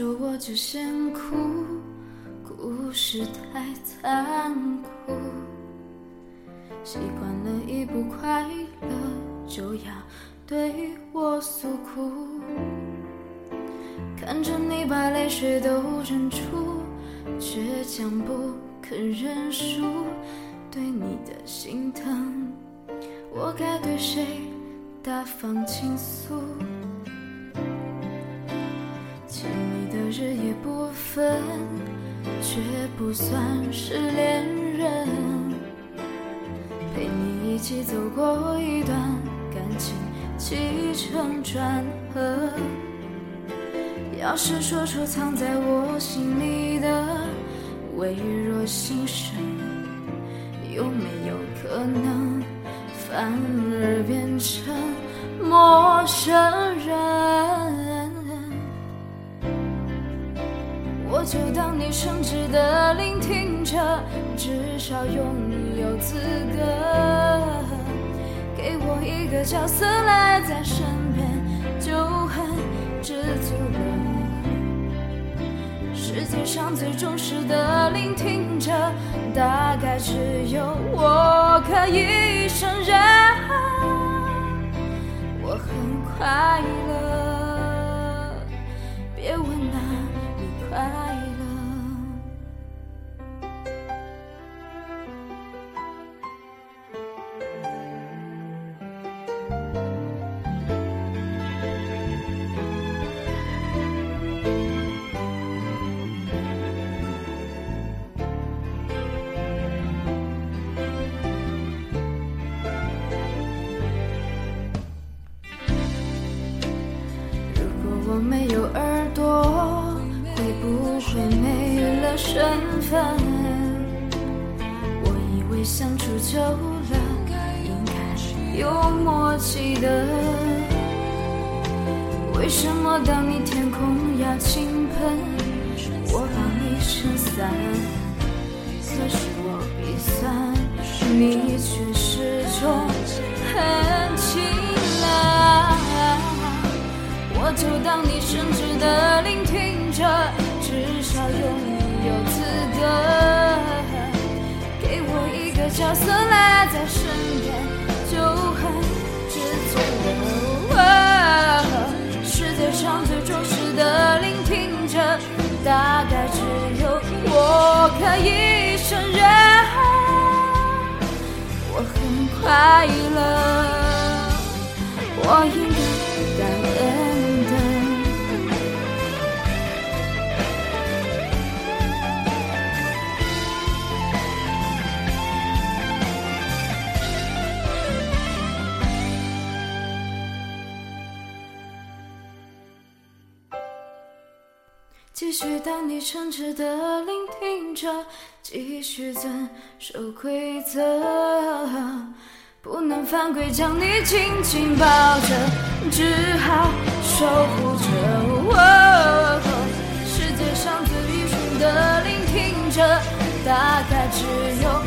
说我就先哭，故事太残酷。习惯了一不快乐就要对我诉苦，看着你把泪水都忍住，倔强不肯认输，对你的心疼，我该对谁大方倾诉？日夜不分，却不算是恋人。陪你一起走过一段感情起承转合。要是说出藏在我心里的微弱心声，有没有可能反而变成陌生人？就当你诚挚的聆听着，至少拥有资格给我一个角色赖在身边，就很知足了。世界上最忠实的聆听者，大概只有我可以胜任。我很快乐，没有耳朵，会不会没了身份？我以为相处久了，应该有默契的。为什么当你天空要倾盆，我帮你撑伞？可是我鼻酸，你却就当你诚挚的聆听着，至少拥有资格给我一个角色赖在身边，就很知足了。世界上最忠实的聆听者，大概只有我可以胜任。我很快乐，我继续当你诚挚的聆听着，继续遵守规则，不能犯规，将你紧紧抱着，只好守护着。哦世界上最愚蠢的聆听者，大概只有。